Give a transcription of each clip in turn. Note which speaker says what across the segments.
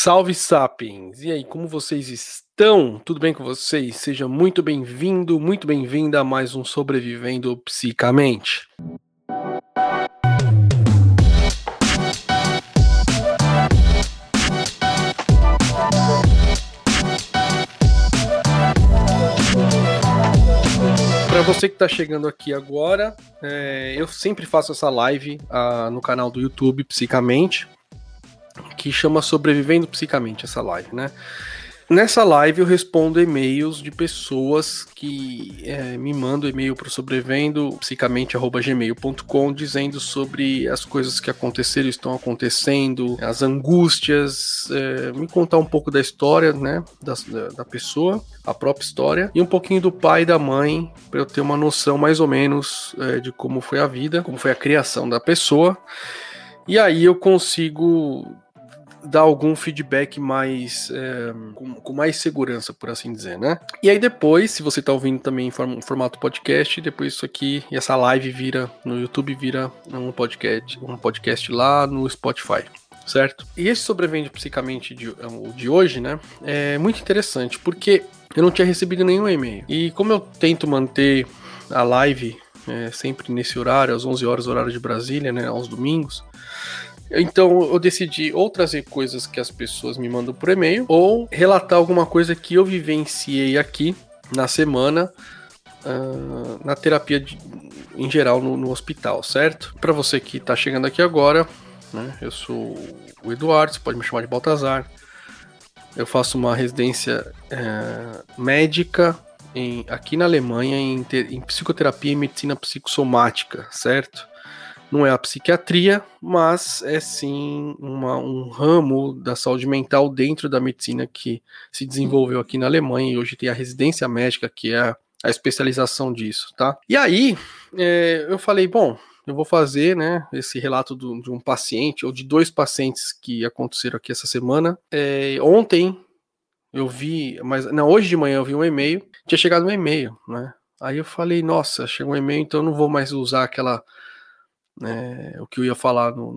Speaker 1: Salve Sapiens! E aí, como vocês estão? Tudo bem com vocês? Seja muito bem-vindo, muito bem-vinda a mais um Sobrevivendo Psicamente. Para você que está chegando aqui agora, é, eu sempre faço essa live ah, no canal do YouTube Psicamente que chama Sobrevivendo Psicamente, essa live, né? Nessa live eu respondo e-mails de pessoas que é, me mandam e-mail para o sobrevivendopsicamente.gmail.com dizendo sobre as coisas que aconteceram, estão acontecendo, as angústias, é, me contar um pouco da história, né, da, da pessoa, a própria história, e um pouquinho do pai e da mãe, para eu ter uma noção mais ou menos é, de como foi a vida, como foi a criação da pessoa. E aí eu consigo dar algum feedback mais é, com, com, mais segurança, por assim dizer, né? E aí depois, se você tá ouvindo também em form, formato podcast, depois isso aqui, essa live vira no YouTube vira um podcast, um podcast lá no Spotify. Certo? E esse sobrevivente psicamente de, de hoje, né? É muito interessante, porque eu não tinha recebido nenhum e-mail. E como eu tento manter a live é, sempre nesse horário, às 11 horas, horário de Brasília, né? Aos domingos, então eu decidi ou trazer coisas que as pessoas me mandam por e-mail, ou relatar alguma coisa que eu vivenciei aqui na semana uh, na terapia de, em geral no, no hospital, certo? Para você que está chegando aqui agora, né, eu sou o Eduardo, você pode me chamar de Baltazar. Eu faço uma residência uh, médica em, aqui na Alemanha em, em psicoterapia e medicina psicossomática, certo? Não é a psiquiatria, mas é sim uma, um ramo da saúde mental dentro da medicina que se desenvolveu aqui na Alemanha e hoje tem a residência médica, que é a, especialização disso, tá? E aí, é, eu falei, bom, eu vou fazer, né, esse relato do, de um paciente, ou de dois pacientes que aconteceram aqui essa semana. É, ontem, eu vi, mas não, hoje de manhã eu vi um e-mail, tinha chegado um e-mail, né? Aí eu falei, nossa, chegou um e-mail, então eu não vou mais usar aquela né, o que eu ia falar no,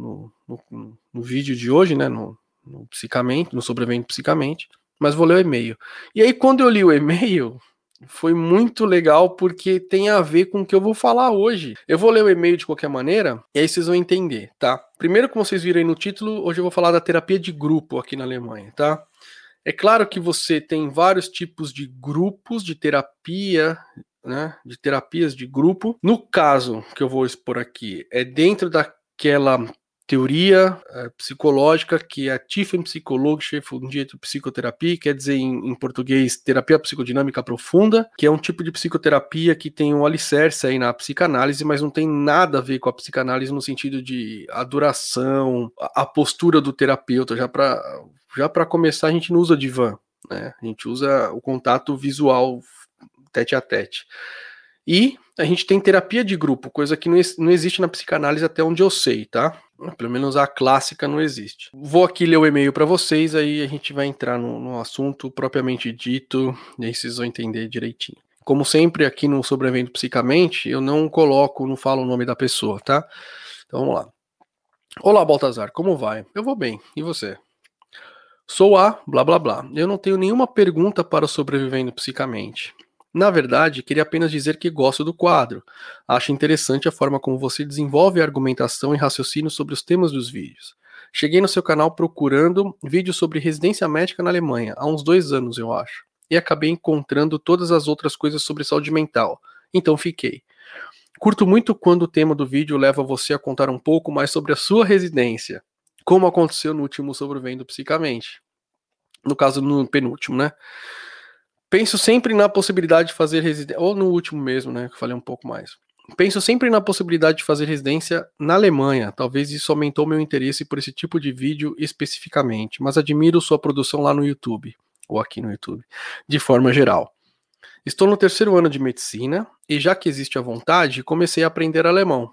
Speaker 1: no, no, no vídeo de hoje, né, no, no psicamente, no sobrevivente psicamente, mas vou ler o e-mail. E aí, quando eu li o e-mail, foi muito legal porque tem a ver com o que eu vou falar hoje. Eu vou ler o e-mail de qualquer maneira e aí vocês vão entender, tá? Primeiro, como vocês viram aí no título, hoje eu vou falar da terapia de grupo aqui na Alemanha, tá? É claro que você tem vários tipos de grupos de terapia né, de terapias de grupo. No caso que eu vou expor aqui, é dentro daquela teoria é, psicológica que é a Tiefenpsychologische Fundierte Psicoterapia, quer dizer em, em, português terapia psicodinâmica profunda, que é um tipo de psicoterapia que tem um alicerce aí na psicanálise, mas não tem nada a ver com a psicanálise no sentido de adoração, a, a postura do terapeuta. Já para já para começar, a gente não usa divã, né? A gente usa o contato visual tete a tete. E a gente tem terapia de grupo, coisa que não, não existe na psicanálise até onde eu sei, tá? Pelo menos a clássica não existe. Vou aqui ler o e-mail para vocês, aí a gente vai entrar no, no, assunto propriamente dito, e aí vocês vão entender direitinho. Como sempre, aqui no Sobrevivendo Psicamente, eu não coloco, não falo o nome da pessoa, tá? Então vamos lá. Olá, Baltazar, como vai? Eu vou bem, e você? Sou a blá blá blá. Eu não tenho nenhuma pergunta para o Sobrevivendo Psicamente. Na verdade, queria apenas dizer que gosto do quadro. Acho interessante a forma como você desenvolve a argumentação e raciocínio sobre os temas dos vídeos. Cheguei no seu canal procurando vídeos sobre residência médica na Alemanha, há uns dois anos, eu acho. E acabei encontrando todas as outras coisas sobre saúde mental. Então fiquei. Curto muito quando o tema do vídeo leva você a contar um pouco mais sobre a sua residência, como aconteceu no último Sobrevivendo Psicamente. No caso, no penúltimo, né? Penso sempre na possibilidade de fazer residência, ou no último mesmo, né, que falei um pouco mais. Penso sempre na possibilidade de fazer residência na Alemanha. Talvez isso aumentou meu interesse por esse tipo de vídeo especificamente, mas admiro sua produção lá no YouTube, ou aqui no YouTube, de forma geral. Estou no terceiro ano de medicina e, já que existe a vontade, comecei a aprender alemão.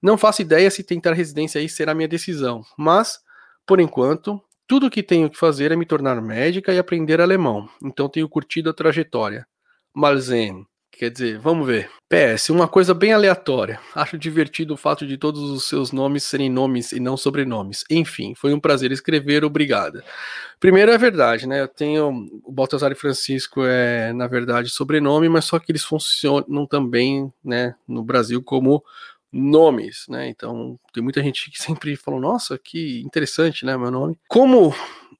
Speaker 1: Não faço ideia se tentar residência aí será minha decisão, mas, por enquanto, tudo o que tenho que fazer é me tornar médica e aprender alemão, então tenho curtido a trajetória. Malzen. Quer dizer, vamos ver. PS, uma coisa bem aleatória. Acho divertido o fato de todos os seus nomes serem nomes e não sobrenomes. Enfim, foi um prazer escrever, obrigada. Primeiro é verdade, né? Eu tenho. O Baltazar e Francisco é, na verdade, sobrenome, mas só que eles funcionam também, né, no Brasil como nomes, né? Então, tem muita gente que sempre falou: nossa, que interessante, né? Meu nome. Como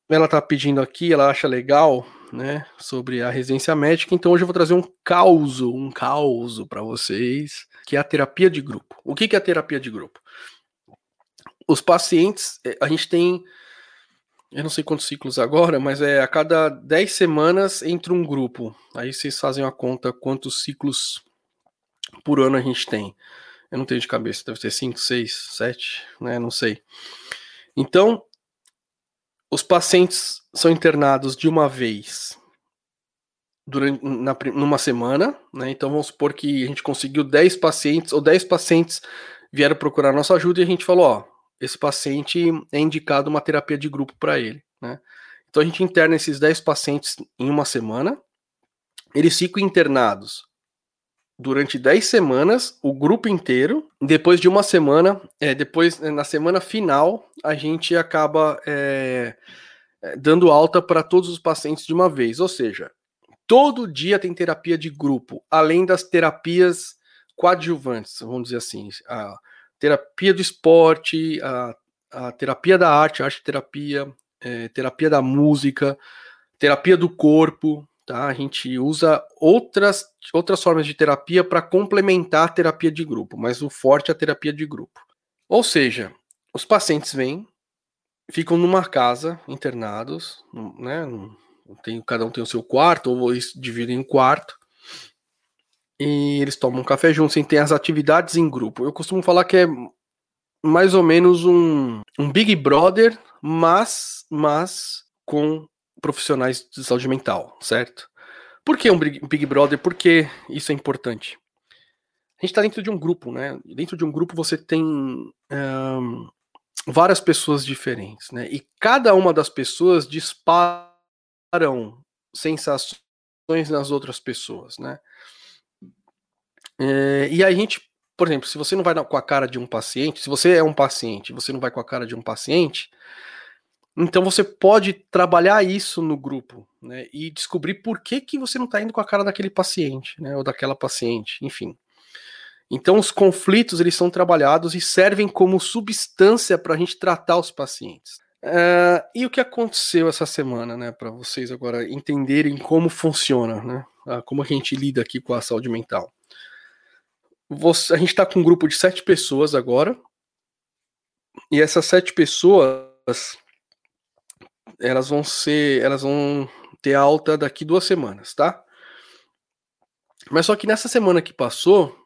Speaker 1: ela tá pedindo aqui, ela acha legal né, sobre a residência médica. Então hoje eu vou trazer um caos, um caos para vocês, que é a terapia de grupo. O que, que é a terapia de grupo? Os pacientes, eh, a gente tem, eu não sei quantos ciclos agora, mas é a cada 10 semanas entra um grupo. Aí vocês fazem a conta quantos ciclos por ano a gente tem. Eu não tenho de cabeça, deve ter 5, 6, 7, né? Não sei. Então, os pacientes são internados de uma vez durante na, numa semana, né? Então vamos supor que a gente conseguiu 10 pacientes, ou 10 pacientes vieram procurar nossa ajuda e a gente falou, ó, esse paciente é indicado uma terapia de grupo para ele, né? Então a gente interna esses 10 pacientes em uma semana, eles ficam internados durante 10 semanas, o grupo inteiro. Depois de uma semana, é, depois na semana final, a gente acaba é, é dando alta para todos os pacientes de uma vez. Ou seja, todo dia tem terapia de grupo, além das terapias coadjuvantes, vamos dizer assim. A terapia do esporte, a, a terapia da arte, arte terapia, é, terapia da música, terapia do corpo, Tá? A gente usa outras, outras formas de terapia para complementar a terapia de grupo, mas o forte é a terapia de grupo. Ou seja, os pacientes vêm, ficam numa casa, internados, né? Tem, cada um tem o seu quarto, ou eles dividem em quarto, e eles tomam café juntos, e tem as atividades em grupo. Eu costumo falar que é mais ou menos um, um Big Brother, mas, mas com profissionais de saúde mental, certo? Por que um Big Brother? Por que isso é importante? A gente está dentro de um grupo, né? Dentro de um grupo você tem um, várias pessoas diferentes, né? E cada uma das pessoas disparam sensações nas outras pessoas, né? É, e a gente, por exemplo, se você não vai com a cara de um paciente, se você é um paciente, você não vai com a cara de um paciente, então você pode trabalhar isso no grupo, né? E descobrir por que, que você não está indo com a cara daquele paciente, né? Ou daquela paciente, enfim. Então os conflitos eles são trabalhados e servem como substância para a gente tratar os pacientes. Uh, e o que aconteceu essa semana, né? Para vocês agora entenderem como funciona, né? Uh, como a gente lida aqui com a saúde mental. Você, a gente está com um grupo de sete pessoas agora. E essas sete pessoas elas vão ser, elas vão ter alta daqui duas semanas, tá? Mas só que nessa semana que passou,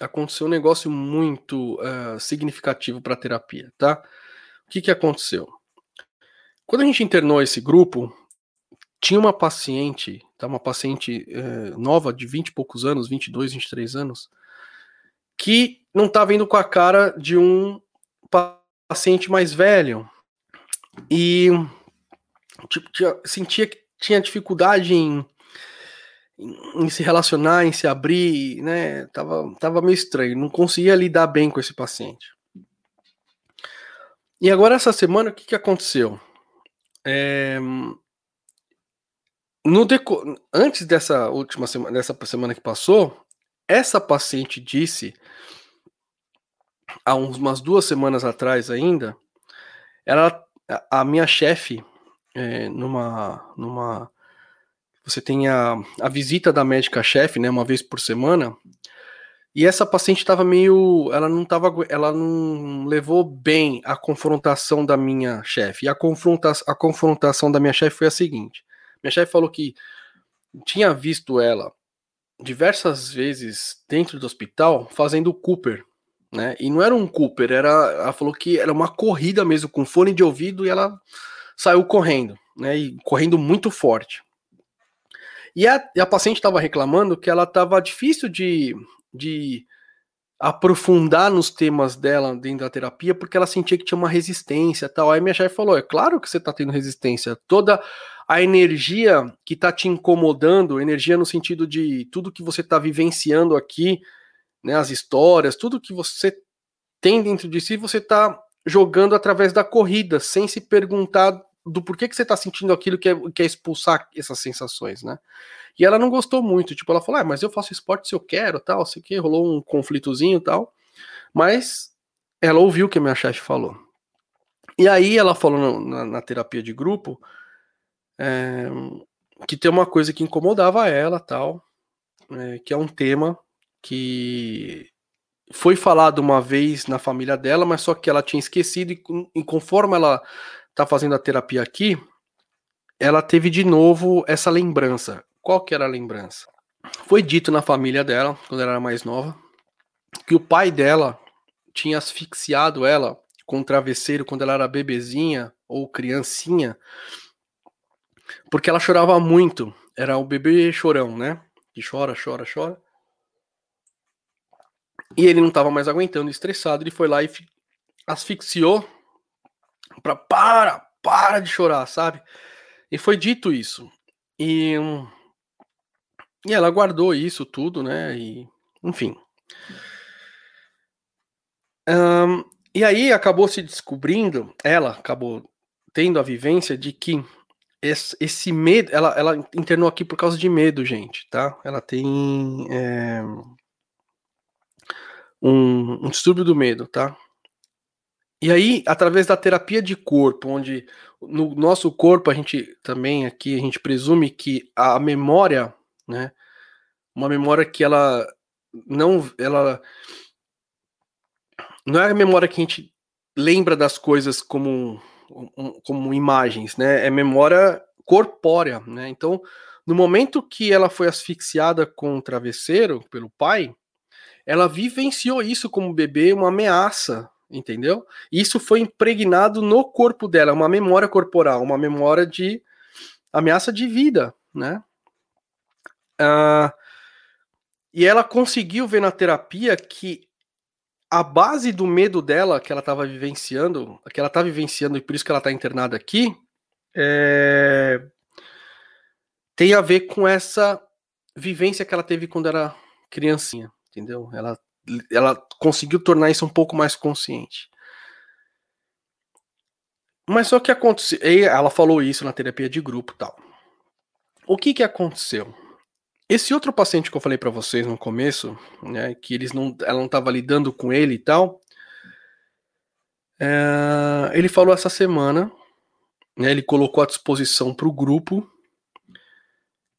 Speaker 1: aconteceu um negócio muito uh, significativo para a terapia, tá? O que, que aconteceu? Quando a gente internou esse grupo, tinha uma paciente, tá? Uma paciente uh, nova de 20 e poucos anos, 22, 23 anos, que não estava indo com a cara de um paciente mais velho. E tipo, tinha, sentia que tinha dificuldade em, em, em, se relacionar, em se abrir, né? Tava, tava meio estranho, não conseguia lidar bem com esse paciente. E agora, essa semana, o que, que aconteceu? É, no deco... Antes dessa última semana, dessa semana que passou, essa paciente disse, há umas duas semanas atrás ainda, ela, a minha chefe é, numa, numa. Você tem a, a visita da médica-chefe, né, uma vez por semana, e essa paciente estava meio. Ela não tava. Ela não levou bem a confrontação da minha chefe. E a, confronta, a confrontação da minha chefe foi a seguinte: minha chefe falou que tinha visto ela diversas vezes dentro do hospital fazendo Cooper. Né? E não era um Cooper, era, ela falou que era uma corrida mesmo, com fone de ouvido, e ela saiu correndo, né? E correndo muito forte. E a, e a paciente estava reclamando que ela estava difícil de, de aprofundar nos temas dela dentro da terapia, porque ela sentia que tinha uma resistência tal. Aí minha chefe falou: é claro que você tá tendo resistência. Toda a energia que tá te incomodando, energia no sentido de tudo que você tá vivenciando aqui, né, as histórias, tudo que você tem dentro de si, você tá jogando através da corrida, sem se perguntar do porquê que você tá sentindo aquilo que é, que é expulsar essas sensações, né? E ela não gostou muito, tipo, ela falou, ah, mas eu faço esporte se eu quero, tal, sei que, rolou um conflitozinho tal, mas ela ouviu o que a minha chefe falou. E aí ela falou na, na terapia de grupo é, que tem uma coisa que incomodava ela, tal, é, que é um tema que foi falado uma vez na família dela, mas só que ela tinha esquecido e, e conforme ela tá fazendo a terapia aqui, ela teve de novo essa lembrança. Qual que era a lembrança? Foi dito na família dela, quando ela era mais nova, que o pai dela tinha asfixiado ela com um travesseiro quando ela era bebezinha ou criancinha, porque ela chorava muito. Era o bebê chorão, né? Que chora, chora, chora. E ele não estava mais aguentando, estressado, ele foi lá e asfixiou para para, para de chorar, sabe? E foi dito isso. E e ela guardou isso tudo, né? E, enfim. Um, e aí acabou se descobrindo, ela acabou tendo a vivência de que esse, esse, medo, ela, ela internou aqui por causa de medo, gente, tá? Ela tem é, um, um distúrbio do medo, tá? E aí, através da terapia de corpo, onde no nosso corpo a gente também aqui a gente presume que a memória né? Uma memória que ela não, ela não é a memória que a gente lembra das coisas como, como imagens, né? É memória corpórea, né? Então, no momento que ela foi asfixiada com o travesseiro pelo pai, ela vivenciou isso como bebê, uma ameaça, entendeu? Isso foi impregnado no corpo dela, uma memória corporal, uma memória de ameaça de vida, né? Uh, e ela conseguiu ver na terapia que a base do medo dela, que ela estava vivenciando, que ela está vivenciando e por isso que ela está internada aqui, é... tem a ver com essa vivência que ela teve quando era criancinha, entendeu? Ela, ela conseguiu tornar isso um pouco mais consciente. Mas só que aconteceu, ela falou isso na terapia de grupo, tal. O que que aconteceu? Esse outro paciente que eu falei para vocês no começo, né, que eles não, ela não estava lidando com ele e tal, é, ele falou essa semana, né, ele colocou à disposição para o grupo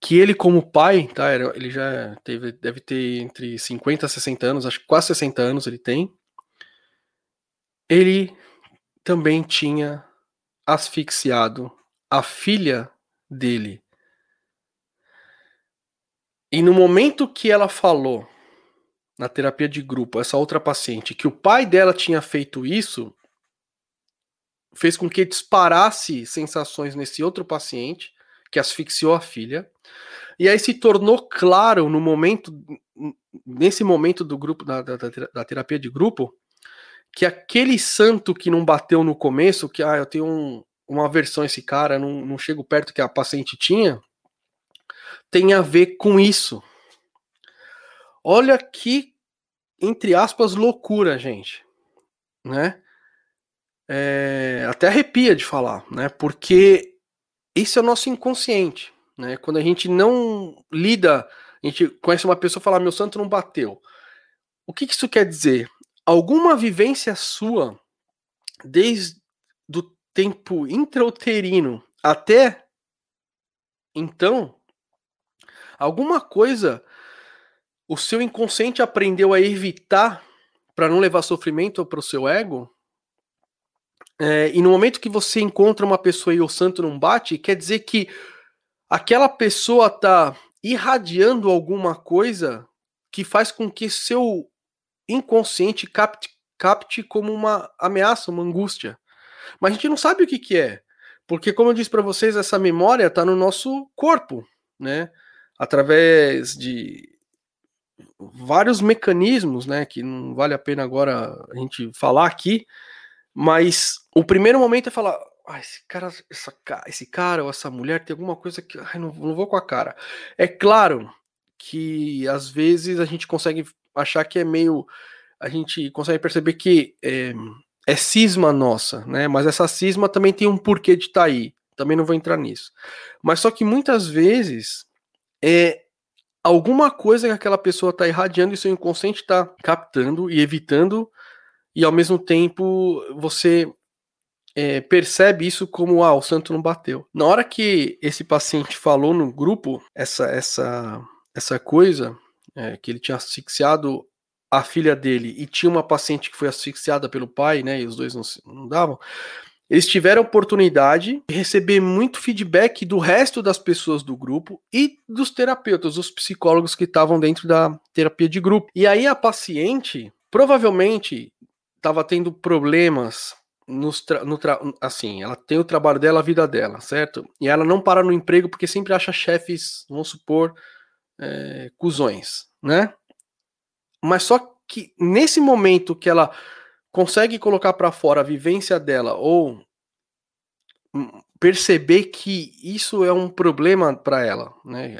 Speaker 1: que ele como pai, tá, ele já teve, deve ter entre 50 e 60 anos, acho que quase 60 anos ele tem, ele também tinha asfixiado a filha dele e no momento que ela falou na terapia de grupo, essa outra paciente, que o pai dela tinha feito isso, fez com que disparasse sensações nesse outro paciente, que asfixiou a filha. E aí se tornou claro no momento, nesse momento do grupo, da, da, da terapia de grupo, que aquele santo que não bateu no começo, que ah, eu tenho um, uma aversão a esse cara, não, não chego perto que a paciente tinha, tem a ver com isso. Olha que, entre aspas, loucura, gente. Né? É, até arrepia de falar, né? Porque isso é o nosso inconsciente. Né? Quando a gente não lida, a gente conhece uma pessoa e fala, meu santo não bateu. O que, que isso quer dizer? Alguma vivência sua, desde do tempo intrauterino até então, Alguma coisa o seu inconsciente aprendeu a evitar para não levar sofrimento para o seu ego. É, e no momento que você encontra uma pessoa e o santo não bate, quer dizer que aquela pessoa está irradiando alguma coisa que faz com que seu inconsciente capte, capte como uma ameaça, uma angústia. Mas a gente não sabe o que, que é. Porque, como eu disse para vocês, essa memória está no nosso corpo, né? através de vários mecanismos, né, que não vale a pena agora a gente falar aqui, mas o primeiro momento é falar, ah, esse cara, essa, esse cara ou essa mulher tem alguma coisa que ai, não, não vou com a cara. É claro que às vezes a gente consegue achar que é meio, a gente consegue perceber que é, é cisma nossa, né? Mas essa cisma também tem um porquê de estar tá aí. Também não vou entrar nisso. Mas só que muitas vezes é alguma coisa que aquela pessoa está irradiando e seu inconsciente está captando e evitando, e ao mesmo tempo você é, percebe isso como ah, o santo não bateu. Na hora que esse paciente falou no grupo essa essa essa coisa é, que ele tinha asfixiado a filha dele e tinha uma paciente que foi asfixiada pelo pai, né? E os dois não, não davam eles tiveram a oportunidade de receber muito feedback do resto das pessoas do grupo e dos terapeutas, dos psicólogos que estavam dentro da terapia de grupo. E aí a paciente provavelmente estava tendo problemas nos no assim, ela tem o trabalho dela, a vida dela, certo? E ela não para no emprego porque sempre acha chefes, vamos supor, é, cuzões, né? Mas só que nesse momento que ela consegue colocar para fora a vivência dela ou perceber que isso é um problema para ela, né?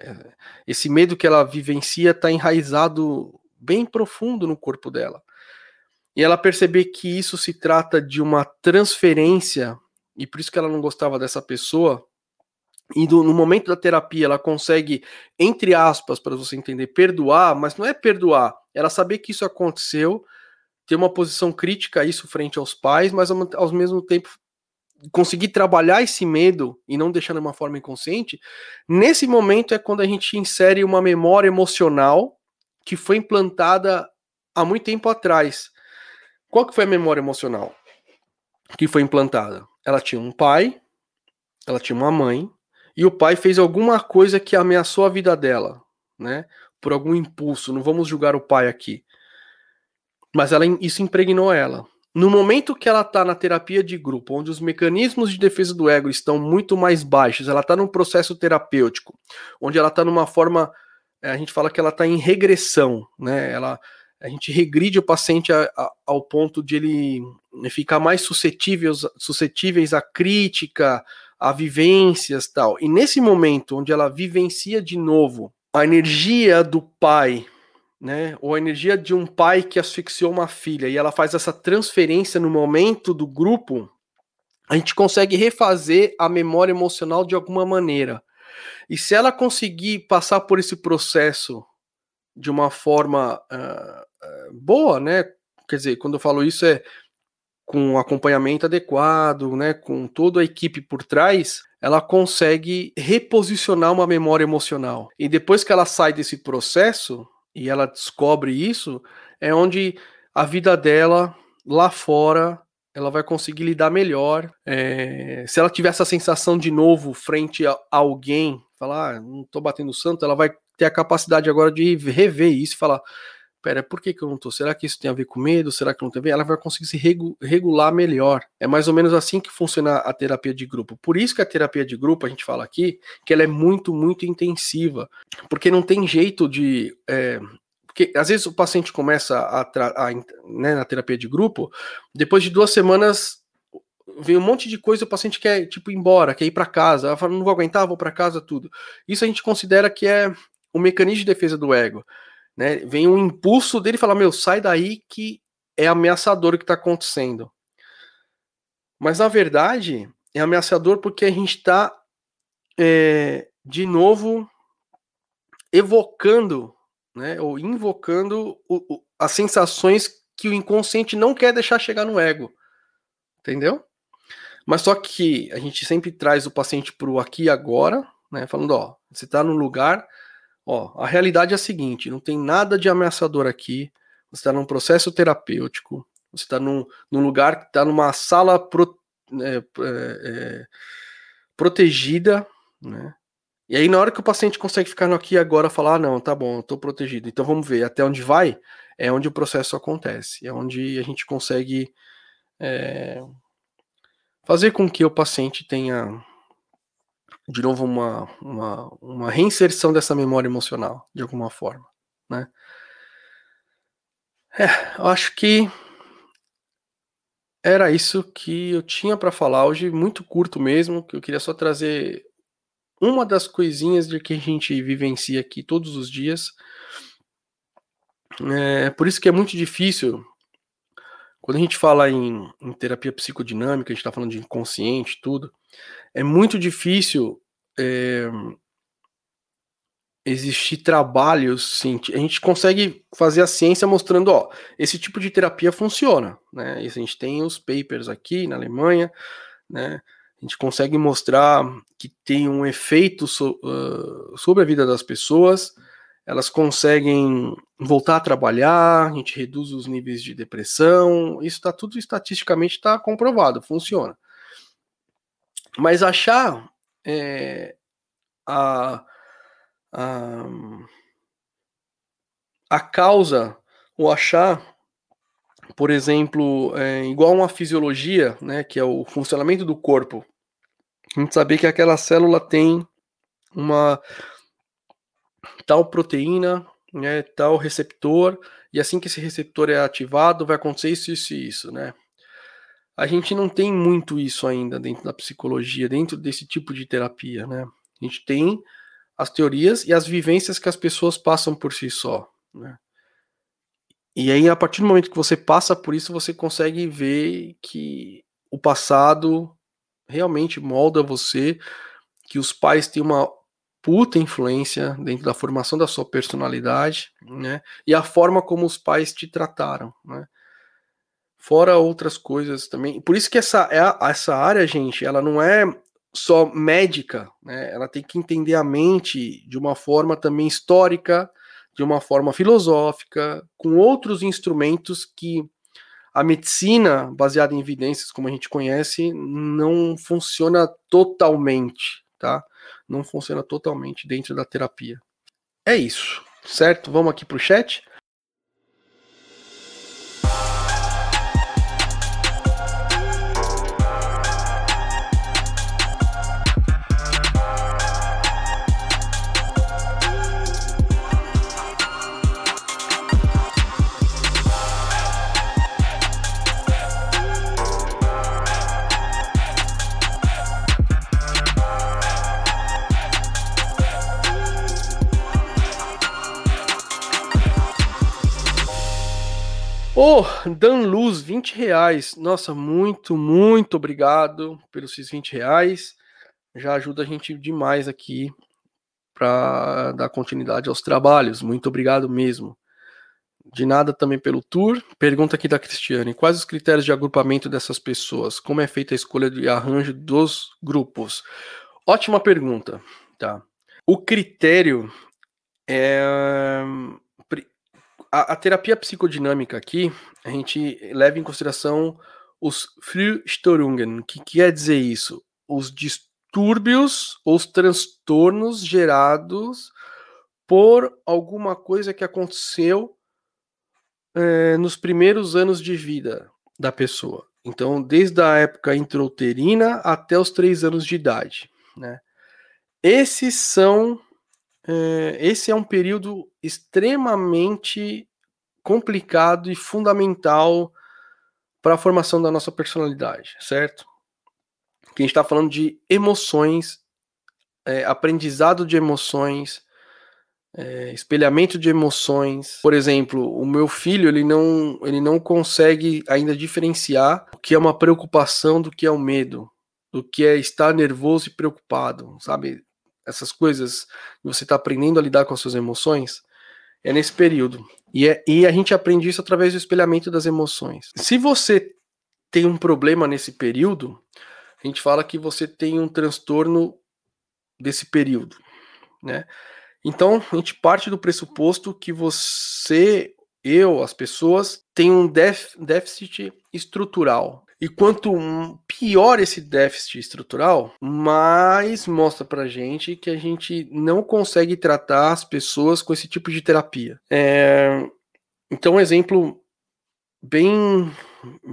Speaker 1: Esse medo que ela vivencia está enraizado bem profundo no corpo dela. E ela perceber que isso se trata de uma transferência e por isso que ela não gostava dessa pessoa. E do, no momento da terapia ela consegue, entre aspas, para você entender, perdoar, mas não é perdoar, ela saber que isso aconteceu, ter uma posição crítica a isso frente aos pais, mas ao, ao mesmo tempo conseguir trabalhar esse medo e não deixar de uma forma inconsciente, nesse momento é quando a gente insere uma memória emocional que foi implantada há muito tempo atrás. Qual que foi a memória emocional que foi implantada? Ela tinha um pai, ela tinha uma mãe, e o pai fez alguma coisa que ameaçou a vida dela, né? Por algum impulso. Não vamos julgar o pai aqui. Mas ela, isso impregnou ela. No momento que ela está na terapia de grupo, onde os mecanismos de defesa do ego estão muito mais baixos, ela está num processo terapêutico, onde ela está numa forma, é, a gente fala que ela está em regressão, né? Ela, a gente regride o paciente a, a, ao ponto de ele ficar mais suscetíveis, suscetíveis à crítica, a vivências tal. E nesse momento onde ela vivencia de novo a energia do pai né? Ou a energia de um pai que asfixiou uma filha e ela faz essa transferência no momento do grupo, a gente consegue refazer a memória emocional de alguma maneira. E se ela conseguir passar por esse processo de uma forma uh, boa, né? Quer dizer, quando eu falo isso é com acompanhamento adequado, né? Com toda a equipe por trás, ela consegue reposicionar uma memória emocional. E depois que ela sai desse processo, e ela descobre isso, é onde a vida dela lá fora ela vai conseguir lidar melhor. É, se ela tiver essa sensação de novo frente a alguém, falar, ah, não tô batendo santo, ela vai ter a capacidade agora de rever isso e falar: pera, por que, que eu não tô? Será que isso tem a ver com medo? Será que não tem a ver? Ela vai conseguir se regular melhor. É mais ou menos assim que funciona a terapia de grupo. Por isso que a terapia de grupo, a gente fala aqui, que ela é muito, muito intensiva. Porque não tem jeito de. É, porque às vezes o paciente começa a, a né, na terapia de grupo, depois de duas semanas vem um monte de coisa, o paciente quer tipo ir embora, quer ir para casa, ela fala, não vou aguentar, vou para casa, tudo. Isso a gente considera que é o mecanismo de defesa do ego né? Vem um impulso dele falar: Meu, sai daí que é ameaçador o que está acontecendo. Mas na verdade é ameaçador porque a gente está é, de novo evocando, né, ou invocando o, o, as sensações que o inconsciente não quer deixar chegar no ego, entendeu? Mas só que a gente sempre traz o paciente para o aqui e agora, né, falando, ó, você está no lugar Ó, a realidade é a seguinte: não tem nada de ameaçador aqui. Você está num processo terapêutico, você está num, num, lugar que está numa sala pro, é, é, é, protegida, né? E aí, na hora que o paciente consegue ficar no aqui e agora, falar: ah, não, tá bom, eu protegido. Então vamos ver até onde vai, é onde o processo acontece, é onde a gente consegue é, fazer com que o paciente tenha de novo uma, uma, uma reinserção dessa memória emocional, de alguma forma, né? É, eu acho que era isso que eu tinha para falar hoje, muito curto mesmo, que eu queria só trazer uma das coisinhas de que a gente vivencia aqui todos os dias. É, por isso que é muito difícil, quando a gente fala em, em terapia psicodinâmica, a gente está falando de inconsciente, tudo, é muito difícil é, existir trabalhos, a gente consegue fazer a ciência mostrando, ó, esse tipo de terapia funciona, né? A gente tem os papers aqui na Alemanha, né? A gente consegue mostrar que tem um efeito so, uh, sobre a vida das pessoas, elas conseguem voltar a trabalhar, a gente reduz os níveis de depressão, isso está tudo estatisticamente está comprovado, funciona. Mas achar é, a a, a causa, ou achar, por exemplo, é, igual uma fisiologia, né, que é o funcionamento do corpo, a gente saber que aquela célula tem uma tal proteína, né, tal receptor, e assim que esse receptor é ativado, vai acontecer isso, isso e isso, né? A gente não tem muito isso ainda dentro da psicologia, dentro desse tipo de terapia, né? A gente tem as teorias e as vivências que as pessoas passam por si só. Né? E aí, a partir do momento que você passa por isso, você consegue ver que o passado realmente molda você, que os pais têm uma puta influência dentro da formação da sua personalidade, né? E a forma como os pais te trataram, né? Fora outras coisas também. Por isso que essa, é essa área, gente, ela não é só médica, né? ela tem que entender a mente de uma forma também histórica, de uma forma filosófica, com outros instrumentos que a medicina, baseada em evidências, como a gente conhece, não funciona totalmente, tá? Não funciona totalmente dentro da terapia. É isso, certo? Vamos aqui para o chat. Dan Luz, 20 reais. Nossa, muito, muito obrigado pelos esses 20 reais. Já ajuda a gente demais aqui para dar continuidade aos trabalhos. Muito obrigado mesmo. De nada também pelo tour. Pergunta aqui da Cristiane: quais os critérios de agrupamento dessas pessoas? Como é feita a escolha de arranjo dos grupos? Ótima pergunta, tá? O critério é a, a, terapia psicodinâmica aqui, a gente leva em consideração os Frühstörungen. que quer dizer isso? Os distúrbios, os transtornos gerados por alguma coisa que aconteceu é, nos primeiros anos de vida da pessoa. Então, desde a época intrauterina até os três anos de idade, né? Esses são é, esse é um período extremamente complicado e fundamental para a formação da nossa personalidade, certo? Que a gente está falando de emoções, é, aprendizado de emoções, é, espelhamento de emoções. Por exemplo, o meu filho ele não, ele não consegue ainda diferenciar o que é uma preocupação do que é o um medo, do que é estar nervoso e preocupado, sabe? Essas coisas, você está aprendendo a lidar com as suas emoções, é nesse período. E, é, e a gente aprende isso através do espelhamento das emoções. Se você tem um problema nesse período, a gente fala que você tem um transtorno desse período, né? Então, a gente parte do pressuposto que você, eu, as pessoas, têm um déficit estrutural. E quanto pior esse déficit estrutural, mais mostra pra gente que a gente não consegue tratar as pessoas com esse tipo de terapia. É... Então, um exemplo bem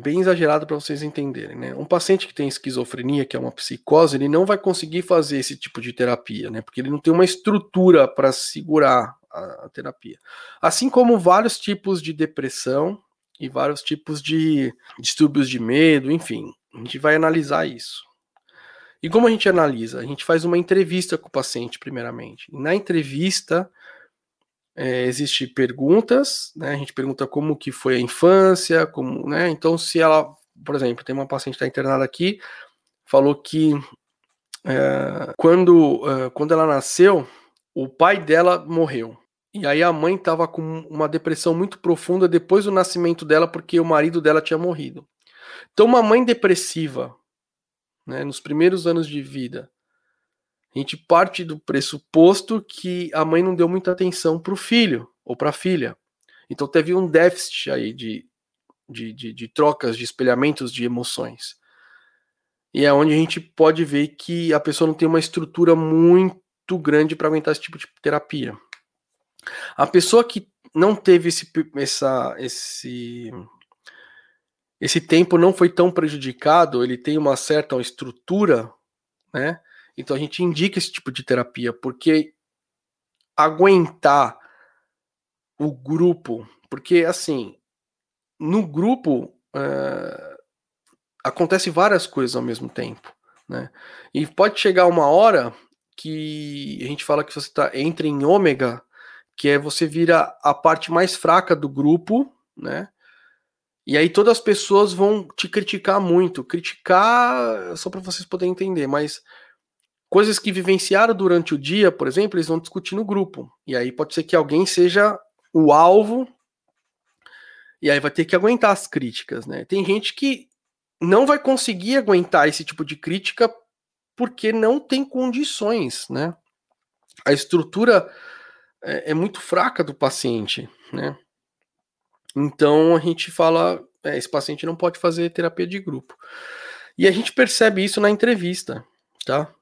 Speaker 1: bem exagerado para vocês entenderem, né? Um paciente que tem esquizofrenia, que é uma psicose, ele não vai conseguir fazer esse tipo de terapia, né? Porque ele não tem uma estrutura para segurar a, a terapia. Assim como vários tipos de depressão e vários tipos de distúrbios de medo, enfim, a gente vai analisar isso. E como a gente analisa? A gente faz uma entrevista com o paciente, primeiramente. Na entrevista, é, existe perguntas, né? A gente pergunta como que foi a infância, como, né? Então, se ela, por exemplo, tem uma paciente que está internada aqui, falou que é, quando, é, quando ela nasceu, o pai dela morreu. E aí a mãe estava com uma depressão muito profunda depois do nascimento dela, porque o marido dela tinha morrido. Então, uma mãe depressiva, né, nos primeiros anos de vida, a gente parte do pressuposto que a mãe não deu muita atenção para o filho ou para a filha. Então teve um déficit aí de, de, de, de, trocas, de espelhamentos de emoções. E é onde a gente pode ver que a pessoa não tem uma estrutura muito grande para aguentar esse tipo de terapia. A pessoa que não teve esse, essa, esse, esse tempo não foi tão prejudicado, ele tem uma certa estrutura, né? Então a gente indica esse tipo de terapia, porque aguentar o grupo, porque assim, no grupo é, acontece várias coisas ao mesmo tempo, né? E pode chegar uma hora que a gente fala que você tá, entra em ômega, que é você vira a parte mais fraca do grupo, né? E aí todas as pessoas vão te criticar muito. Criticar, só para vocês poderem entender, mas coisas que vivenciaram durante o dia, por exemplo, eles vão discutir no grupo. E aí pode ser que alguém seja o alvo e aí vai ter que aguentar as críticas, né? Tem gente que não vai conseguir aguentar esse tipo de crítica porque não tem condições, né? A estrutura é, é muito fraca do paciente, né? Então a gente fala, é, esse paciente não pode fazer terapia de grupo. E a gente percebe isso na entrevista, tá?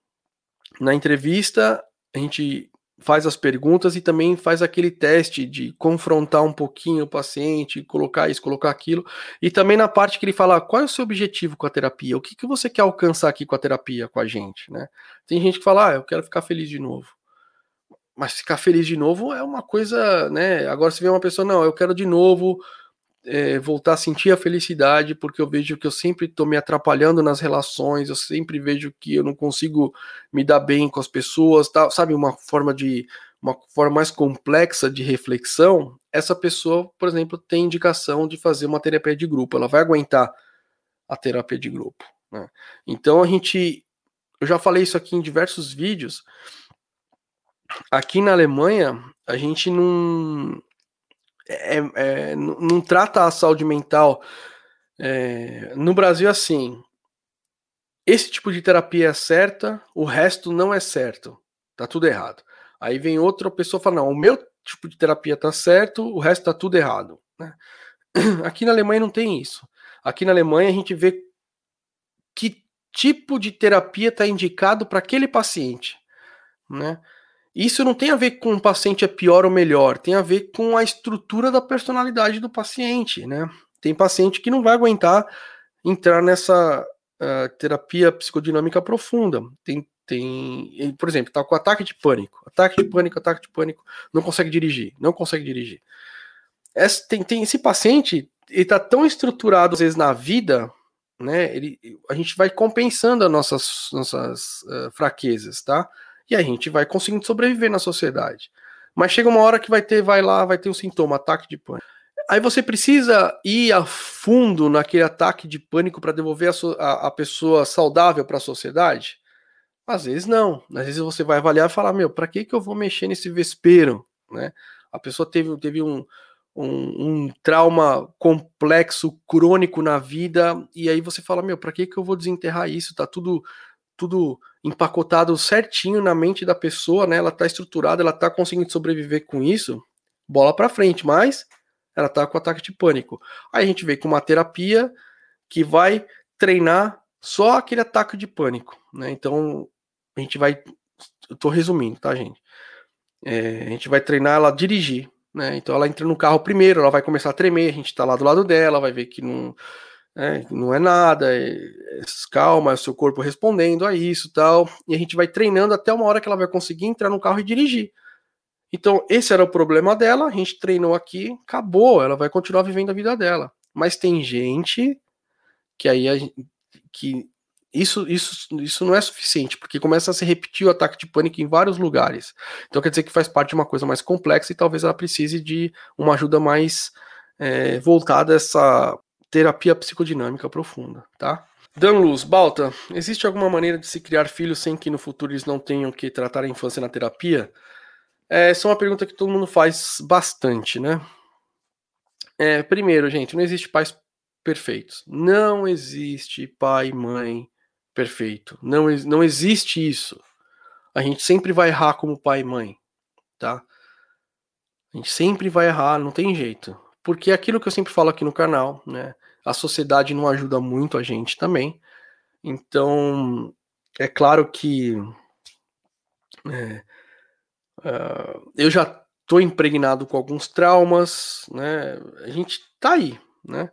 Speaker 1: Na entrevista a gente faz as perguntas e também faz aquele teste de confrontar um pouquinho o paciente, colocar isso, colocar aquilo. E também na parte que ele fala, qual é o seu objetivo com a terapia? O que, que você quer alcançar aqui com a terapia, com a gente, né? Tem gente que fala, ah, eu quero ficar feliz de novo. Mas ficar feliz de novo é uma coisa, né? Agora se vê uma pessoa, não, eu quero de novo é, voltar a sentir a felicidade, porque eu vejo que eu sempre estou me atrapalhando nas relações, eu sempre vejo que eu não consigo me dar bem com as pessoas, tá? sabe, uma forma de uma forma mais complexa de reflexão, essa pessoa, por exemplo, tem indicação de fazer uma terapia de grupo, ela vai aguentar a terapia de grupo. Né? Então a gente, eu já falei isso aqui em diversos vídeos. Aqui na Alemanha, a gente não é, é, não trata a saúde mental. É, no Brasil, assim, esse tipo de terapia é certa, o resto não é certo. Tá tudo errado. Aí vem outra pessoa e fala: não, o meu tipo de terapia tá certo, o resto tá tudo errado. Né? Aqui na Alemanha não tem isso. Aqui na Alemanha a gente vê que tipo de terapia está indicado para aquele paciente. Né? Isso não tem a ver com o paciente é pior ou melhor, tem a ver com a estrutura da personalidade do paciente, né? Tem paciente que não vai aguentar entrar nessa uh, terapia psicodinâmica profunda. Tem, tem, por exemplo, tá com ataque de pânico, ataque de pânico, ataque de pânico, não consegue dirigir, não consegue dirigir. Esse, tem, tem esse paciente, ele tá tão estruturado às vezes na vida, né? Ele, a gente vai compensando as nossas, nossas uh, fraquezas, tá? E a gente vai conseguindo sobreviver na sociedade. Mas chega uma hora que vai ter, vai lá, vai ter um sintoma, ataque de pânico. Aí você precisa ir a fundo naquele ataque de pânico para devolver a, so, a, a, pessoa saudável para a sociedade? Às vezes não. Às vezes você vai avaliar e falar, meu, para que, que eu vou mexer nesse vespeiro? Né? A pessoa teve, teve um, um, um, trauma complexo, crônico na vida, e aí você fala, meu, para que, que eu vou desenterrar isso? Tá tudo tudo empacotado certinho na mente da pessoa, né? Ela tá estruturada, ela tá conseguindo sobreviver com isso, bola para frente, mas ela tá com ataque de pânico. Aí a gente vê com uma terapia que vai treinar só aquele ataque de pânico, né? Então a gente vai, eu tô resumindo, tá, gente? É, a gente vai treinar ela a dirigir, né? Então ela entra no carro primeiro, ela vai começar a tremer, a gente tá lá do lado dela, vai ver que não é, não é nada, é, é, calma, é o seu corpo respondendo a isso tal, e a gente vai treinando até uma hora que ela vai conseguir entrar no carro e dirigir. Então, esse era o problema dela, a gente treinou aqui, acabou, ela vai continuar vivendo a vida dela. Mas tem gente que aí a, que isso, isso, isso não é suficiente, porque começa a se repetir o ataque de pânico em vários lugares. Então quer dizer que faz parte de uma coisa mais complexa e talvez ela precise de uma ajuda mais é, voltada a essa terapia psicodinâmica profunda, tá? Dan Luz, Balta, existe alguma maneira de se criar filhos sem que no futuro eles não tenham que tratar a infância na terapia? É, essa é uma pergunta que todo mundo faz bastante, né? É, primeiro, gente, não existe pais perfeitos. Não existe pai e mãe perfeito. Não, não existe isso. A gente sempre vai errar como pai e mãe, tá? A gente sempre vai errar, não tem jeito. Porque é aquilo que eu sempre falo aqui no canal, né? A sociedade não ajuda muito a gente também. Então, é claro que é, uh, eu já tô impregnado com alguns traumas, né? A gente tá aí, né?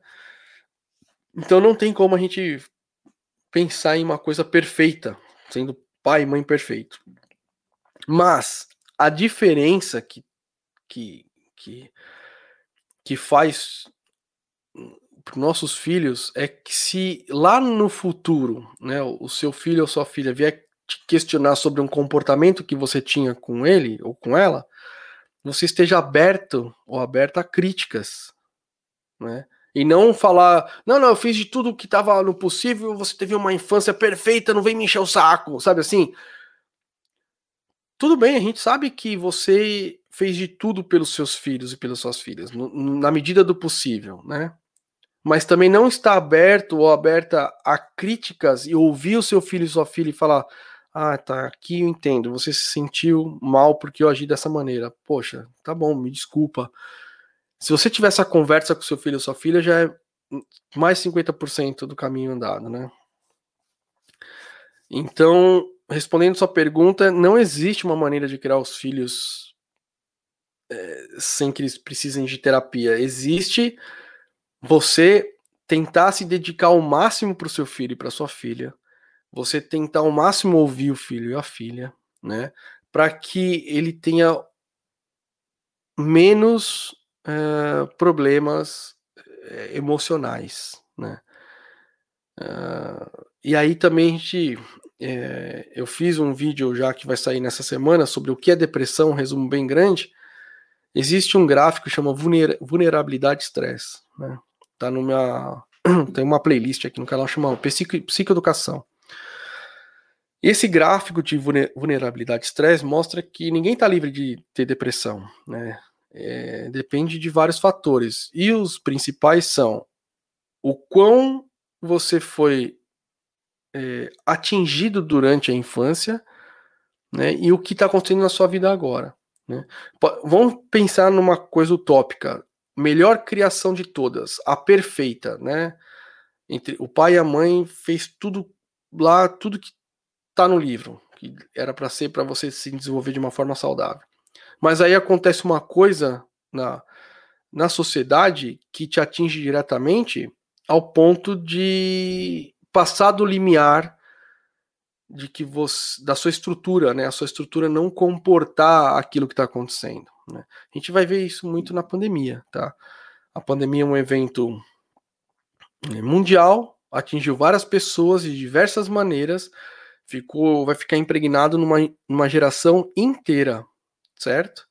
Speaker 1: Então não tem como a gente pensar em uma coisa perfeita, sendo pai e mãe perfeito. Mas a diferença que, que, que, que faz para nossos filhos é que se lá no futuro, né, o seu filho ou sua filha vier te questionar sobre um comportamento que você tinha com ele ou com ela, você esteja aberto ou aberta a críticas, né? E não falar, não, não, eu fiz de tudo que estava no possível, você teve uma infância perfeita, não vem me encher o saco, sabe assim? Tudo bem, a gente sabe que você fez de tudo pelos seus filhos e pelas suas filhas, no, na medida do possível, né? Mas também não está aberto ou aberta a críticas e ouvir o seu filho e sua filha e falar: ah, tá, aqui eu entendo, você se sentiu mal porque eu agi dessa maneira. Poxa, tá bom, me desculpa se você tiver essa conversa com seu filho ou sua filha, já é mais 50% do caminho andado, né? Então, respondendo sua pergunta, não existe uma maneira de criar os filhos é, sem que eles precisem de terapia. Existe você tentar se dedicar ao máximo para o seu filho e para sua filha, você tentar ao máximo ouvir o filho e a filha, né? Para que ele tenha menos uh, problemas eh, emocionais, né? Uh, e aí também a gente, é, eu fiz um vídeo já que vai sair nessa semana sobre o que é depressão, um resumo bem grande. Existe um gráfico que chama vulnerabilidade estresse, né? Tá no minha, tem uma playlist aqui no canal chamada Psico, Psicoeducação. Esse gráfico de vulnerabilidade estresse mostra que ninguém está livre de ter depressão, né? é, depende de vários fatores. E os principais são o quão você foi é, atingido durante a infância né, e o que está acontecendo na sua vida agora. Né? Vamos pensar numa coisa utópica. Melhor criação de todas, a perfeita, né? Entre o pai e a mãe fez tudo lá, tudo que está no livro, que era para ser para você se desenvolver de uma forma saudável. Mas aí acontece uma coisa na, na sociedade que te atinge diretamente ao ponto de passar do limiar de que você da sua estrutura, né, a sua estrutura não comportar aquilo que está acontecendo. Né? A gente vai ver isso muito na pandemia, tá? A pandemia é um evento né, mundial, atingiu várias pessoas de diversas maneiras, ficou, vai ficar impregnado numa, numa geração inteira, certo?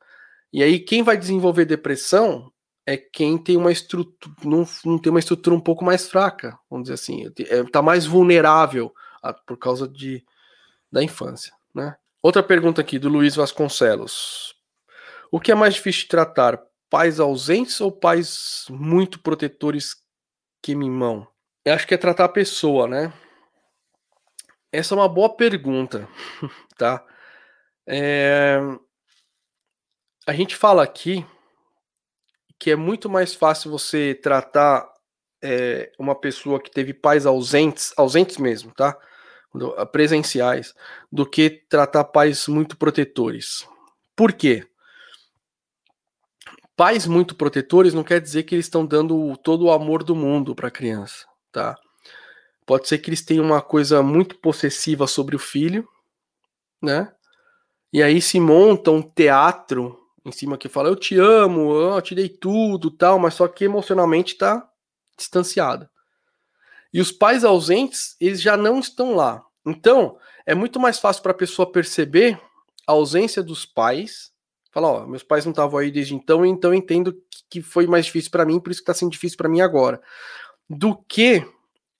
Speaker 1: E aí quem vai desenvolver depressão é quem tem uma estrutura, não, não tem uma estrutura um pouco mais fraca, vamos dizer assim, está é, mais vulnerável por causa de, da infância, né? Outra pergunta aqui do Luiz Vasconcelos. O que é mais difícil de tratar, pais ausentes ou pais muito protetores que mimam? Eu acho que é tratar a pessoa, né? Essa é uma boa pergunta, tá? É, a gente fala aqui que é muito mais fácil você tratar é, uma pessoa que teve pais ausentes, ausentes mesmo, tá? Presenciais, do que tratar pais muito protetores. Por quê? Pais muito protetores não quer dizer que eles estão dando todo o amor do mundo para a criança, tá? Pode ser que eles tenham uma coisa muito possessiva sobre o filho, né? E aí se monta um teatro em cima que fala eu te amo, eu te dei tudo, tal, mas só que emocionalmente tá distanciado. E os pais ausentes, eles já não estão lá. Então, é muito mais fácil para a pessoa perceber a ausência dos pais. Falar, ó, meus pais não estavam aí desde então, então eu entendo que foi mais difícil para mim, por isso que está sendo difícil para mim agora. Do que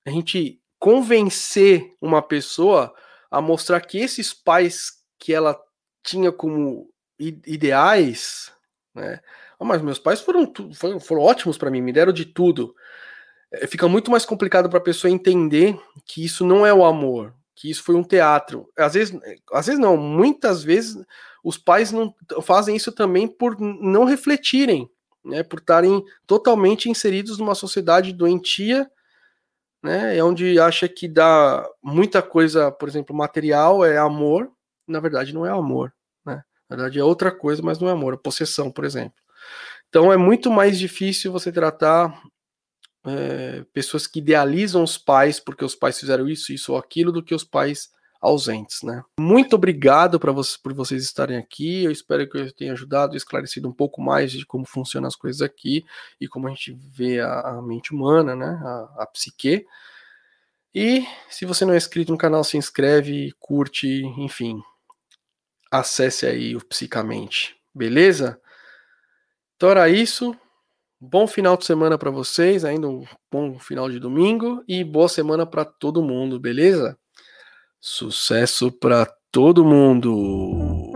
Speaker 1: a gente convencer uma pessoa a mostrar que esses pais que ela tinha como ideais, né? Oh, mas meus pais foram, foram, foram ótimos para mim, me deram de tudo. É, fica muito mais complicado para a pessoa entender que isso não é o amor, que isso foi um teatro. Às vezes, às vezes não, muitas vezes os pais não fazem isso também por não refletirem, né? Por estarem totalmente inseridos numa sociedade doentia né? É onde acha que dá muita coisa, por exemplo, material é amor, na verdade não é amor, né? Na verdade é outra coisa, mas não é amor, é possessão, por exemplo. Então é muito mais difícil você tratar é, pessoas que idealizam os pais porque os pais fizeram isso, isso ou aquilo, do que os pais ausentes, né? Muito obrigado para vocês por vocês estarem aqui. Eu espero que eu tenha ajudado, esclarecido um pouco mais de como funcionam as coisas aqui e como a gente vê a, a mente humana, né? A, a, psique. E se você não é inscrito no canal, se inscreve, curte, enfim. Acesse aí o Psicamente, beleza? Então era isso. Bom final de semana para vocês, ainda um bom final de domingo e boa semana para todo mundo, beleza? Sucesso para todo mundo!